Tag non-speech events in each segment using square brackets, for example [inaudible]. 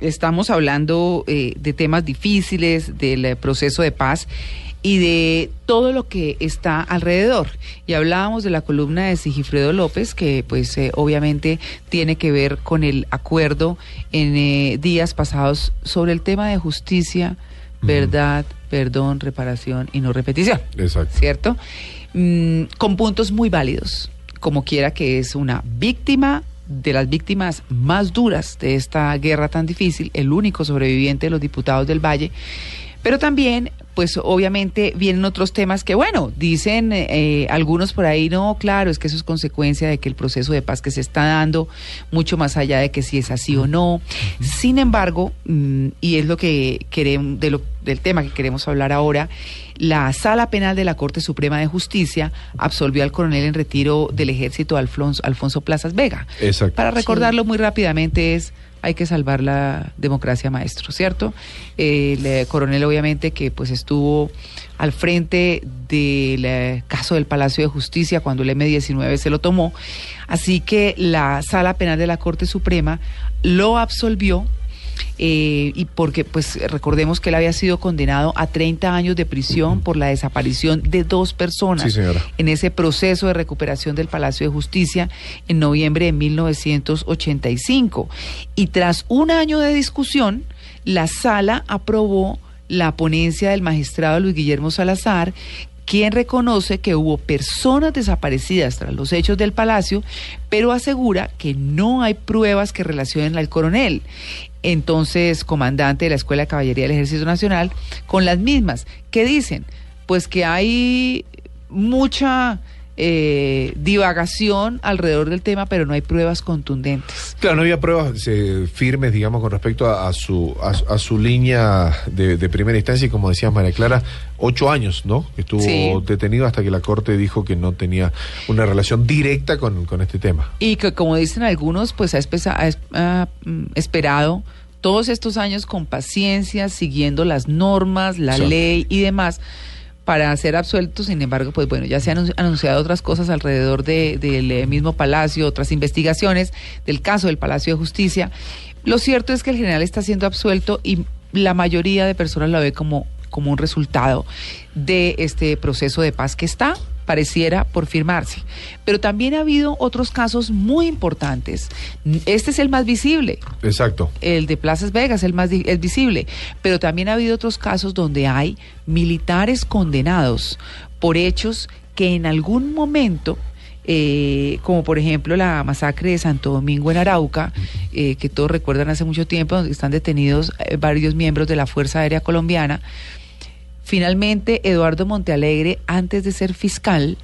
Estamos hablando eh, de temas difíciles, del eh, proceso de paz y de todo lo que está alrededor. Y hablábamos de la columna de Sigifredo López, que pues eh, obviamente tiene que ver con el acuerdo en eh, días pasados sobre el tema de justicia, verdad, perdón, reparación y no repetición. Exacto. ¿Cierto? Mm, con puntos muy válidos, como quiera que es una víctima de las víctimas más duras de esta guerra tan difícil, el único sobreviviente de los diputados del Valle, pero también pues obviamente vienen otros temas que, bueno, dicen eh, algunos por ahí, no, claro, es que eso es consecuencia de que el proceso de paz que se está dando, mucho más allá de que si es así o no. Sin embargo, mm, y es lo que queremos, de lo, del tema que queremos hablar ahora, la Sala Penal de la Corte Suprema de Justicia absolvió al coronel en retiro del ejército Alfonso, Alfonso Plazas Vega. Exacto. Para recordarlo muy rápidamente es hay que salvar la democracia, maestro, ¿cierto? Eh, el coronel, obviamente, que pues estuvo al frente del eh, caso del Palacio de Justicia cuando el M-19 se lo tomó. Así que la Sala Penal de la Corte Suprema lo absolvió eh, y porque pues recordemos que él había sido condenado a 30 años de prisión por la desaparición de dos personas Sí, en ese proceso de recuperación del Palacio de Justicia en noviembre de 1985. Y tras un año de discusión, la sala aprobó la ponencia del magistrado Luis Guillermo Salazar, quien reconoce que hubo personas desaparecidas tras los hechos del palacio, pero asegura que no hay pruebas que relacionen al coronel, entonces comandante de la Escuela de Caballería del Ejército Nacional, con las mismas, que dicen, pues que hay mucha eh, divagación alrededor del tema, pero no hay pruebas contundentes. Claro, no había pruebas eh, firmes, digamos, con respecto a, a su a, su- a su línea de, de primera instancia y como decías María Clara, ocho años, ¿no? Estuvo Sí. detenido hasta que la Corte dijo que no tenía una relación directa con, con este tema. Y que como dicen algunos, pues ha, espesa- ha es- ha, mm, esperado todos estos años con paciencia, siguiendo las normas, la Sí. ley y demás para ser absuelto. Sin embargo, pues bueno, ya se han anun- anunciado otras cosas alrededor de- del eh, mismo Palacio, otras investigaciones del caso del Palacio de Justicia. Lo cierto es que el general está siendo absuelto y la mayoría de personas lo ve como, como un resultado de este proceso de paz que está pareciera por firmarse. Pero también ha habido otros casos muy importantes. Este es el más visible, Exacto. el de Plazas Vegas, el más es visible, pero también ha habido otros casos donde hay militares condenados por hechos que en algún momento eh, como por ejemplo la masacre de Santo Domingo en Arauca, eh, que todos recuerdan hace mucho tiempo, donde están detenidos eh, varios miembros de la Fuerza Aérea Colombiana. Finalmente, Eduardo Montealegre, antes de ser fiscal,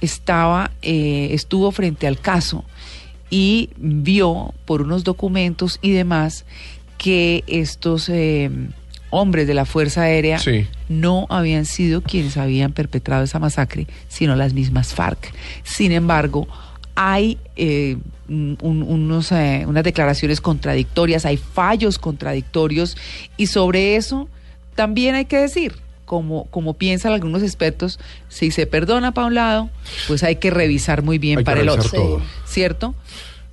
estaba, eh, estuvo frente al caso y vio por unos documentos y demás que estos eh, hombres de la Fuerza Aérea Sí. no habían sido quienes habían perpetrado esa masacre, sino las mismas FARC. Sin embargo, hay eh, un- un- unos, eh, unas declaraciones contradictorias, hay fallos contradictorios y sobre eso también hay que decir, como, como piensan algunos expertos, si se perdona para un lado, pues hay que revisar muy bien Hay que para el otro. todo. ¿Cierto?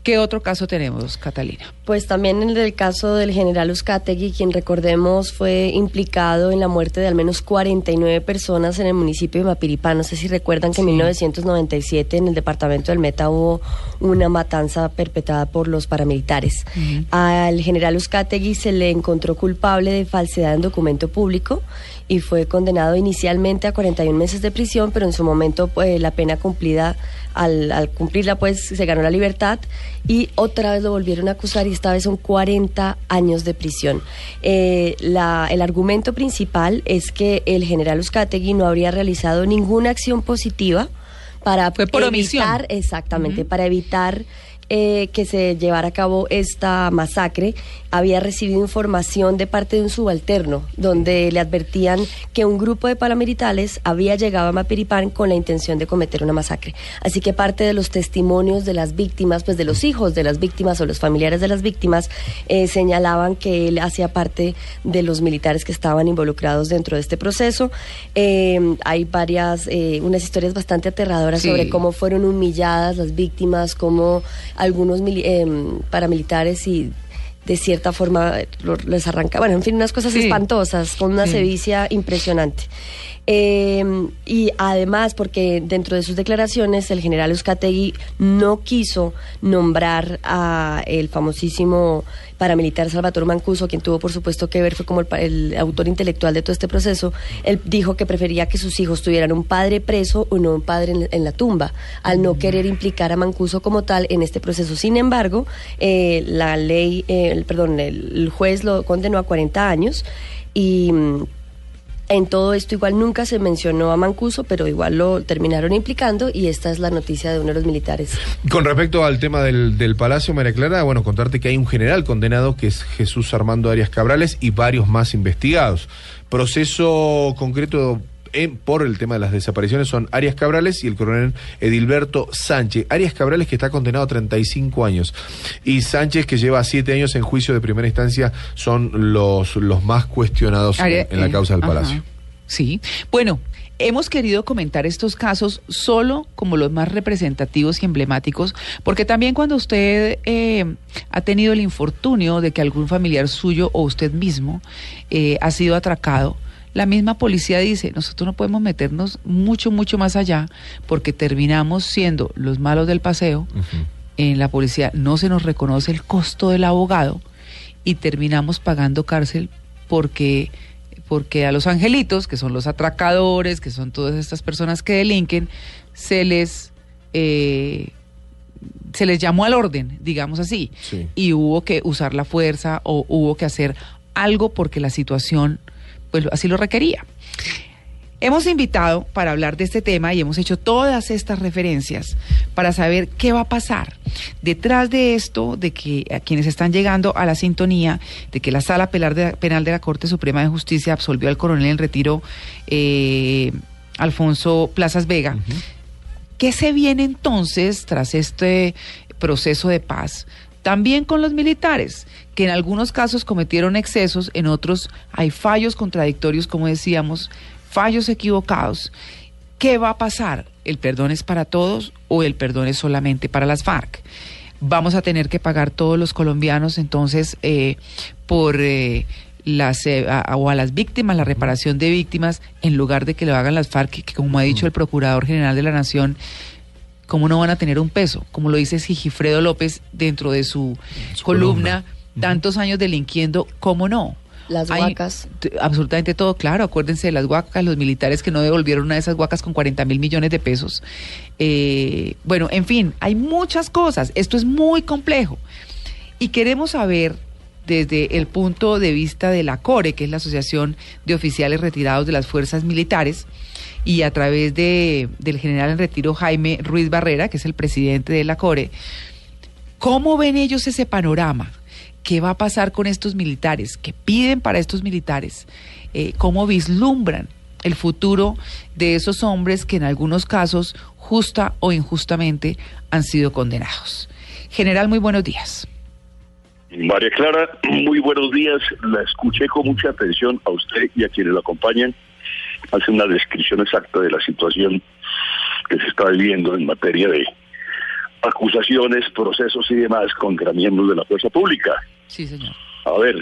¿Qué otro caso tenemos, Catalina? Pues también en el caso del general Uzcategui, quien recordemos fue implicado en la muerte de al menos 49 personas en el municipio de Mapiripán. No sé si recuerdan que en 1997 en el departamento del Meta hubo una matanza perpetrada por los paramilitares. Al general Uzcategui se le encontró culpable de falsedad en documento público y fue condenado inicialmente a 41 meses de prisión, pero en su momento pues, la pena cumplida, al, al cumplirla pues se ganó la libertad y otra vez lo volvieron a acusar y esta vez son 40 años de prisión. Eh, la- el argumento principal es que el general Uzcategui no habría realizado ninguna acción positiva para Fue por omisión. evitar, exactamente, para evitar eh, que se llevara a cabo esta masacre, había recibido información de parte de un subalterno, donde le advertían que un grupo de paramilitares había llegado a Mapiripán con la intención de cometer una masacre. Así que parte de los testimonios de las víctimas, pues de los hijos de las víctimas o los familiares de las víctimas, eh, señalaban que él hacía parte de los militares que estaban involucrados dentro de este proceso. Eh, hay varias, unas historias bastante aterradoras Sí. sobre cómo fueron humilladas las víctimas, cómo algunos mili- em, paramilitares y de cierta forma eh, les arranca, bueno, en fin, unas cosas Sí. espantosas, con una Sí. sevicia impresionante. Eh, y además, porque dentro de sus declaraciones el general Euskategui no quiso nombrar a el famosísimo paramilitar Salvatore Mancuso, quien tuvo por supuesto que ver, fue como el, el autor intelectual de todo este proceso. Él dijo que prefería que sus hijos tuvieran un padre preso o no un padre en, en la tumba, al no querer implicar a Mancuso como tal en este proceso. Sin embargo, eh, la ley, eh, el- perdón, el, el juez lo condenó a 40 años y... en todo esto igual nunca se mencionó a Mancuso, pero igual lo terminaron implicando y esta es la noticia de uno de los militares. Con respecto al tema del Palacio, María Clara, bueno, contarte que hay un general condenado que es Jesús Armando Arias Cabrales y varios más investigados. Proceso concreto en- por el tema de las desapariciones son Arias Cabrales y el coronel Edilberto Sánchez. Arias Cabrales que está condenado a 35 años y Sánchez que lleva 7 años en juicio de primera instancia son los, los más cuestionados en- la eh, causa del ajá. Palacio. Sí. Bueno, hemos querido comentar estos casos solo como los más representativos y emblemáticos, porque también cuando usted eh, ha tenido el infortunio de que algún familiar suyo o usted mismo eh, ha sido atracado, la misma policía dice, nosotros no podemos meternos mucho, mucho más allá, porque terminamos siendo los malos del paseo. En la policía no se nos reconoce el costo del abogado y terminamos pagando cárcel porque porque a los angelitos, que son los atracadores, que son todas estas personas que delinquen, se les eh, se les llamó al orden, digamos así, Sí. y hubo que usar la fuerza o hubo que hacer algo porque la situación pues así lo requería. Hemos invitado para hablar de este tema y hemos hecho todas estas referencias para saber qué va a pasar detrás de esto, de que a quienes están llegando a la sintonía, de que la Sala Penal de, Penal de la Corte Suprema de Justicia absolvió al coronel en retiro eh, Alfonso Plazas Vega. ¿Qué se viene entonces tras este proceso de paz? También con los militares, que en algunos casos cometieron excesos, en otros hay fallos contradictorios, como decíamos, fallos equivocados. ¿Qué va a pasar? ¿El perdón es para todos o el perdón es solamente para las FARC? Vamos a tener que pagar todos los colombianos entonces eh, por eh, las eh, a- o a las víctimas, la reparación de víctimas, en lugar de que lo hagan las FARC, que como ha dicho el Procurador General de la Nación, ¿cómo no van a tener un peso? Como lo dice Sigifredo López dentro de su, Su columna, columna. tantos años delinquiendo, ¿cómo no? Las huacas. absolutamente todo, claro. Acuérdense de las huacas, los militares que no devolvieron una de esas huacas con 40 mil millones de pesos. Eh, bueno, en fin, hay muchas cosas. Esto es muy complejo. Y queremos saber, desde el punto de vista de la CORE, que es la Asociación de Oficiales Retirados de las Fuerzas Militares, y a través de, del general en retiro Jaime Ruiz Barrera, que es el presidente de la CORE, ¿Cómo ven ellos ese panorama? ¿Qué va a pasar con estos militares? ¿Qué piden para estos militares? Eh, ¿Cómo vislumbran el futuro de esos hombres que en algunos casos, justa o injustamente, han sido condenados? General, muy buenos días. María Clara, [clears throat] muy buenos días. La escuché con mucha atención a usted y a quienes la acompañan. Hace una descripción exacta de la situación que se está viviendo en materia de acusaciones, procesos y demás contra miembros de la fuerza pública. Sí, señor. A ver,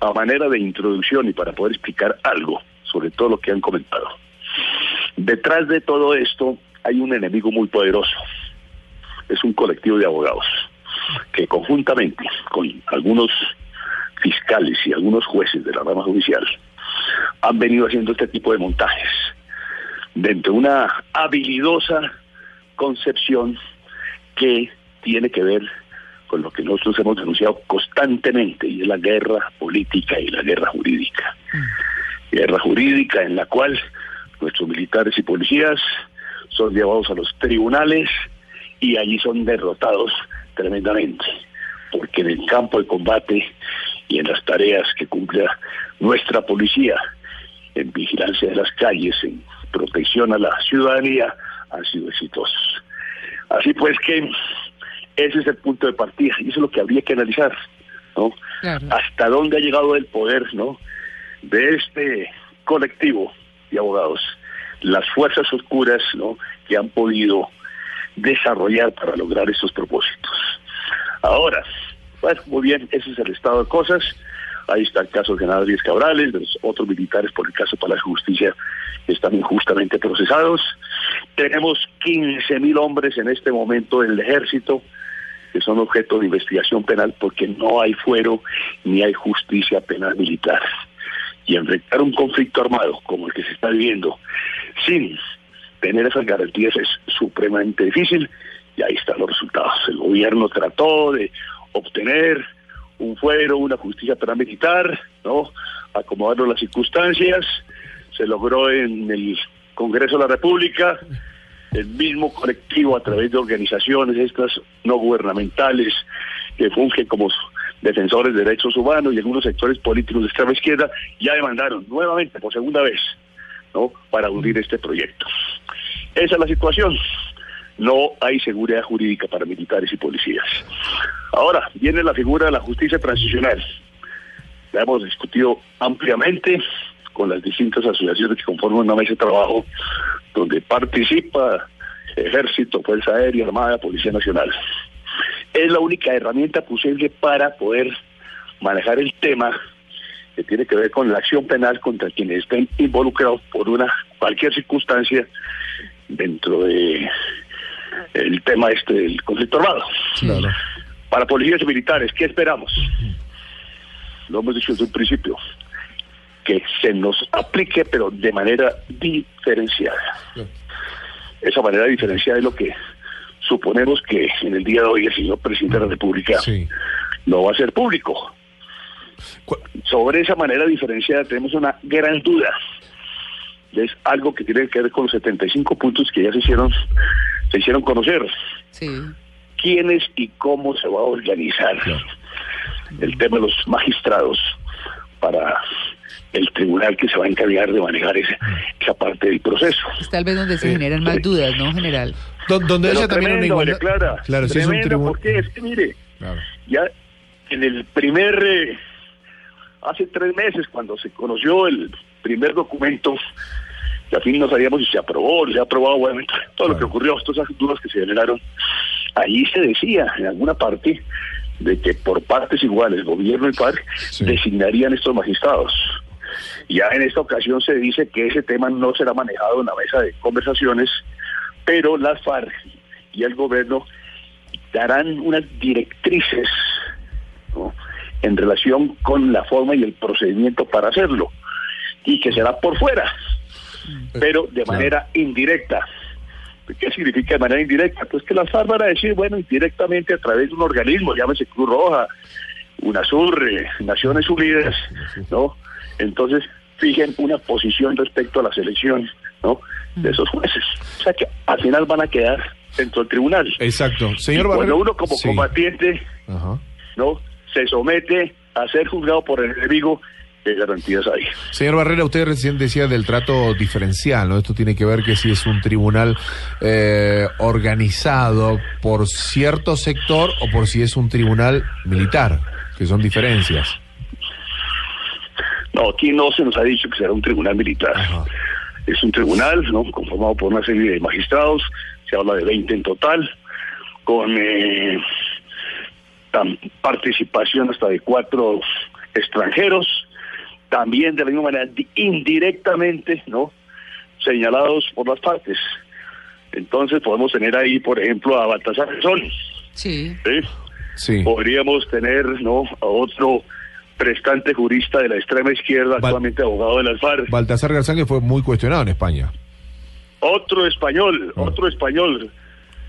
a manera de introducción y para poder explicar algo sobre todo lo que han comentado. Detrás de todo esto hay un enemigo muy poderoso. Es un colectivo de abogados que conjuntamente con algunos fiscales y algunos jueces de la rama judicial han venido haciendo este tipo de montajes dentro de una habilidosa concepción que tiene que ver con lo que nosotros hemos denunciado constantemente y es la guerra política y la guerra jurídica. Guerra jurídica en la cual nuestros militares y policías son llevados a los tribunales y allí son derrotados tremendamente, porque en el campo de combate y en las tareas que cumple nuestra policía, en vigilancia de las calles, en protección a la ciudadanía, han sido exitosos. Así pues que ese es el punto de partida y eso es lo que habría que analizar, ¿no? Claro. Hasta dónde ha llegado el poder, ¿no? De este colectivo de abogados, las fuerzas oscuras, ¿no? Que han podido desarrollar para lograr estos propósitos. Ahora, bueno, muy bien, ese es el estado de cosas. Ahí está el caso de Díaz Cabrales, de los otros militares por el caso para la justicia que están injustamente procesados. Tenemos 15 mil hombres en este momento en el ejército que son objeto de investigación penal porque no hay fuero ni hay justicia penal militar. Y enfrentar un conflicto armado como el que se está viviendo sin tener esas garantías es supremamente difícil y ahí están los resultados. El gobierno trató de obtener un fuero, una justicia penal militar, ¿no? Acomodando las circunstancias, se logró en el Congreso de la República, el mismo colectivo a través de organizaciones estas no gubernamentales que fungen como defensores de derechos humanos y algunos sectores políticos de extrema izquierda ya demandaron nuevamente por segunda vez ¿no? para hundir este proyecto. Esa es la situación. No hay seguridad jurídica para militares y policías. Ahora viene la figura de la justicia transicional. La hemos discutido ampliamente con las distintas asociaciones que conforman una mesa de trabajo donde participa Ejército, Fuerza Aérea, Armada, Policía Nacional. Es la única herramienta posible para poder manejar el tema que tiene que ver con la acción penal contra quienes estén involucrados por una cualquier circunstancia dentro de el tema este del conflicto armado. Claro. Para policías y militares, ¿qué esperamos? Lo hemos dicho desde un principio, que se nos aplique, pero de manera diferenciada. Esa manera diferenciada es lo que suponemos que en el día de hoy el señor presidente de la República Sí. no va a ser público. Sobre esa manera diferenciada tenemos una gran duda. Es algo que tiene que ver con los 75 puntos que ya se hicieron, se hicieron conocer. Sí. Quiénes y cómo se va a organizar el tema de los magistrados para el tribunal que se va a encargar de manejar esa, esa parte del proceso. Es tal vez donde se generan más dudas, ¿no, general? Do- donde ella también una tremendo, igualdad. Clara, claro, si es un tremendo, tribunal. porque es que mire, Claro. ya en el primer, eh, hace tres meses, cuando se conoció el primer documento, que a fin no sabíamos si se aprobó, si se ha aprobado, bueno, todo lo que ocurrió, todas esas dudas que se generaron, allí se decía en alguna parte de que por partes iguales, gobierno y FARC, Sí. designarían estos magistrados. Ya en esta ocasión se dice que ese tema no será manejado en la mesa de conversaciones, pero las FARC y el gobierno darán unas directrices ¿no? en relación con la forma y el procedimiento para hacerlo, y que será por fuera, pero de manera indirecta. ¿Qué significa de manera indirecta? Pues que las FARC van a decir, bueno, indirectamente a través de un organismo, llámese Cruz Roja, UNASUR, eh, Naciones Unidas, ¿no? Entonces, fijen una posición respecto a la selección, ¿no? De esos jueces. O sea que al final van a quedar dentro del tribunal. Exacto. Señor cuando Barrera. uno como Sí. combatiente, Ajá. ¿no? Se somete a ser juzgado por el enemigo, ¿qué garantías hay? Señor Barrera, usted recién decía del trato diferencial, ¿no? Esto tiene que ver que si es un tribunal eh, organizado por cierto sector o por si es un tribunal militar, que son diferencias. No, aquí no se nos ha dicho que será un tribunal militar. Ajá. Es un tribunal, ¿no? Conformado por una serie de magistrados, se habla de 20 en total, con eh, participación hasta de cuatro extranjeros, también de la misma manera di- indirectamente, ¿no? Señalados por las partes. Entonces podemos tener ahí, por ejemplo, a Baltasar Garzón, Sí. ¿sí? Sí. podríamos tener no a otro prestante jurista de la extrema izquierda, actualmente abogado de las FARC, Baltasar Garzán, que fue muy cuestionado en España. otro español, Ah. otro español,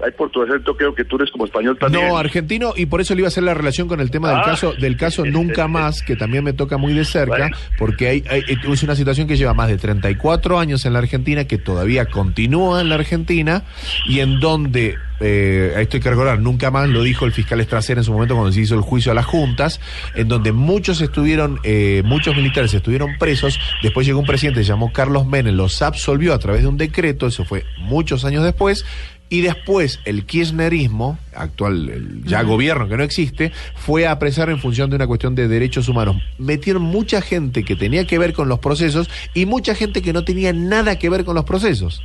Ahí por tu acento creo que tú eres como español también. No, argentino, y por eso le iba a hacer la relación con el tema del Ah. caso del caso [laughs] Nunca Más, que también me toca muy de cerca, Bueno. porque hay, hay- es una situación que lleva más de 34 años en la Argentina, que todavía continúa en la Argentina, y en donde, eh, esto hay que recordar, Nunca Más lo dijo el fiscal Estracer en su momento cuando se hizo el juicio a las juntas, en donde muchos estuvieron, eh, muchos militares estuvieron presos, después llegó un presidente, se llamó Carlos Menem, los absolvió a través de un decreto, eso fue muchos años después, y después el kirchnerismo, actual el ya gobierno que no existe, fue a apresar en función de una cuestión de derechos humanos. Metieron mucha gente que tenía que ver con los procesos y mucha gente que no tenía nada que ver con los procesos.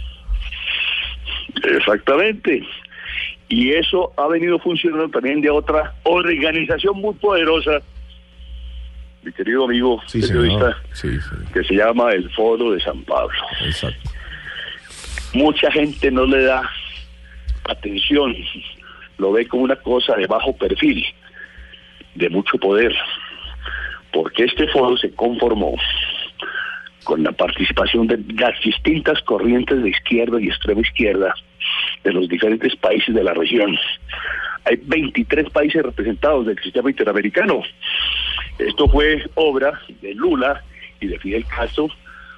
Exactamente. Y eso ha venido funcionando también de otra organización muy poderosa, mi querido amigo Sí, periodista, señor. Sí, sí, que se llama el Foro de San Pablo. exacto. Mucha gente no le da atención, lo ve como una cosa de bajo perfil, de mucho poder, porque este foro se conformó con la participación de las distintas corrientes de izquierda y extrema izquierda de los diferentes países de la región. Hay 23 países representados del sistema interamericano. Esto fue obra de Lula y de Fidel Castro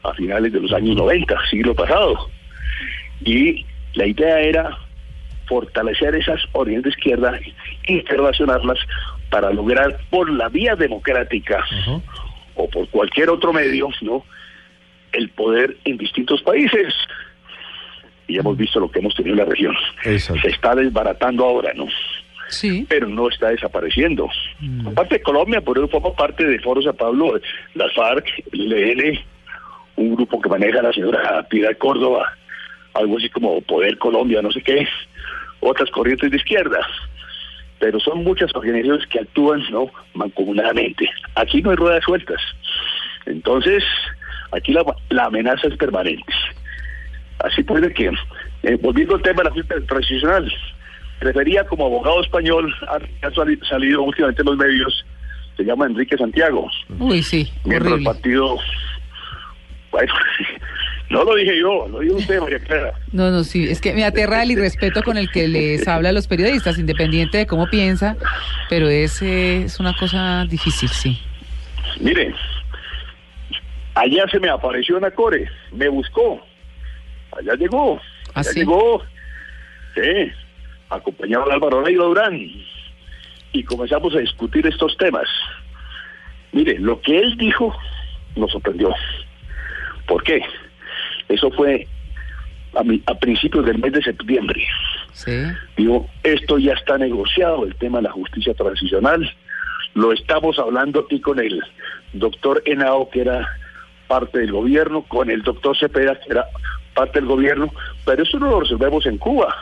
a finales de los años 90, siglo pasado. Y la idea era fortalecer esas orientes de izquierda, interrelacionarlas para lograr por la vía democrática o por cualquier otro medio, ¿no? El poder en distintos países. Y hemos visto lo que hemos tenido en la región. Exacto. Se está desbaratando ahora, ¿no? Sí. Pero no está desapareciendo. Aparte de Colombia, por eso forma parte de Foro San Pablo, las FARC, el ELN, un grupo que maneja la señora Piedad Córdoba, algo así como Poder Colombia, no sé qué, otras corrientes de izquierda. Pero son muchas organizaciones que actúan no mancomunadamente. Aquí no hay ruedas sueltas. Entonces, aquí la, la amenaza es permanente. Así puede que, eh, volviendo al tema de la justicia transicional, refería como abogado español, ha ha sali- salido últimamente en los medios, se llama Enrique Santiago, Uy, sí, miembro del partido. Bueno, no lo dije yo, lo dijo usted, María Clara. [laughs] No, no, sí, es que me aterra el irrespeto con el que les habla a los periodistas, independiente de cómo piensa, pero es, eh, es una cosa difícil, sí. Mire, allá se me apareció una core, me buscó, allá llegó, ¿Ah, allá sí? llegó, sí, acompañado de Álvaro Leiva Durán, y comenzamos a discutir estos temas. Mire, lo que él dijo nos sorprendió. ¿Por qué? Eso fue a, mi- a principios del mes de septiembre. Sí. Digo, esto ya está negociado, el tema de la justicia transicional. Lo estamos hablando aquí con el doctor Henao, que era parte del gobierno, con el doctor Cepeda, que era parte del gobierno, pero eso no lo resolvemos en Cuba.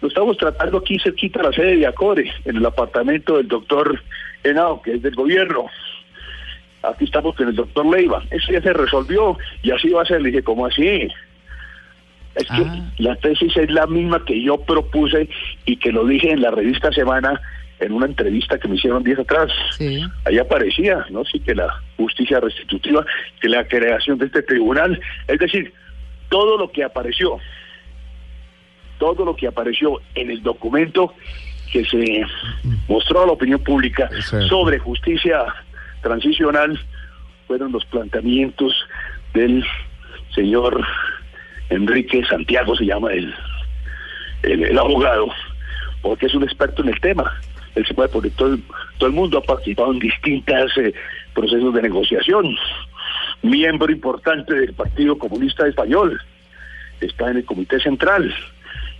Lo estamos tratando aquí cerquita de la sede de Acore, en el apartamento del doctor Henao, que es del gobierno. Aquí estamos con el doctor Leiva. Eso ya se resolvió y así va a ser. Le dije, ¿cómo así? Es que Ah. la tesis es la misma que yo propuse y que lo dije en la revista Semana en una entrevista que me hicieron días atrás. Sí. Ahí aparecía, ¿no? Sí, que la justicia restitutiva, que la creación de este tribunal, es decir, todo lo que apareció, todo lo que apareció en el documento que se mostró a la opinión pública sobre justicia transicional fueron los planteamientos del señor Enrique Santiago, se llama el, el, abogado, porque es un experto en el tema. Él se puede porque todo, todo el mundo ha participado en distintos procesos de negociación. Miembro importante del Partido Comunista Español. Está en el Comité Central.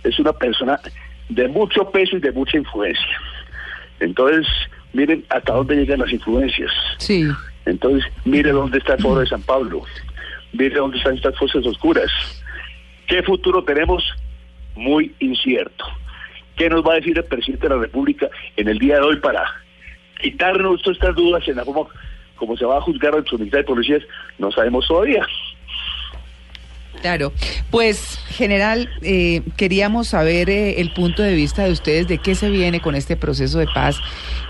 Es una persona de mucho peso y de mucha influencia. Entonces, miren hasta dónde llegan las influencias. Sí. Entonces, mire dónde está el foro de San Pablo. Mire dónde están estas fuerzas oscuras. ¿Qué futuro tenemos? Muy incierto. ¿Qué nos va a decir el presidente de la República en el día de hoy para quitarnos todas estas dudas en la forma como se va a juzgar a nuestra unidad de policías? No sabemos todavía. Claro, pues general, eh, queríamos saber eh, el punto de vista de ustedes de qué se viene con este proceso de paz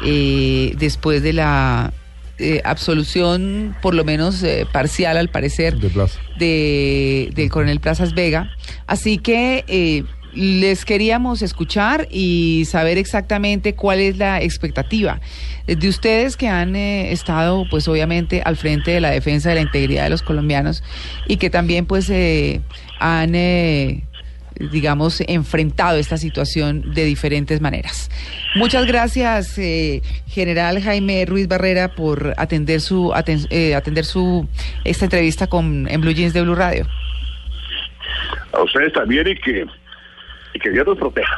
eh, después de la eh, absolución, por lo menos eh, parcial al parecer, De Plaza. de, del coronel Plazas Vega. Así que, eh, les queríamos escuchar y saber exactamente cuál es la expectativa de ustedes que han eh, estado, pues obviamente, al frente de la defensa de la integridad de los colombianos y que también, pues, eh, han, eh, digamos, enfrentado esta situación de diferentes maneras. Muchas gracias, eh, General Jaime Ruiz Barrera, por atender su aten- eh, atender su esta entrevista con en Blue Jeans de Blue Radio. A ustedes también y que, y que Dios nos proteja.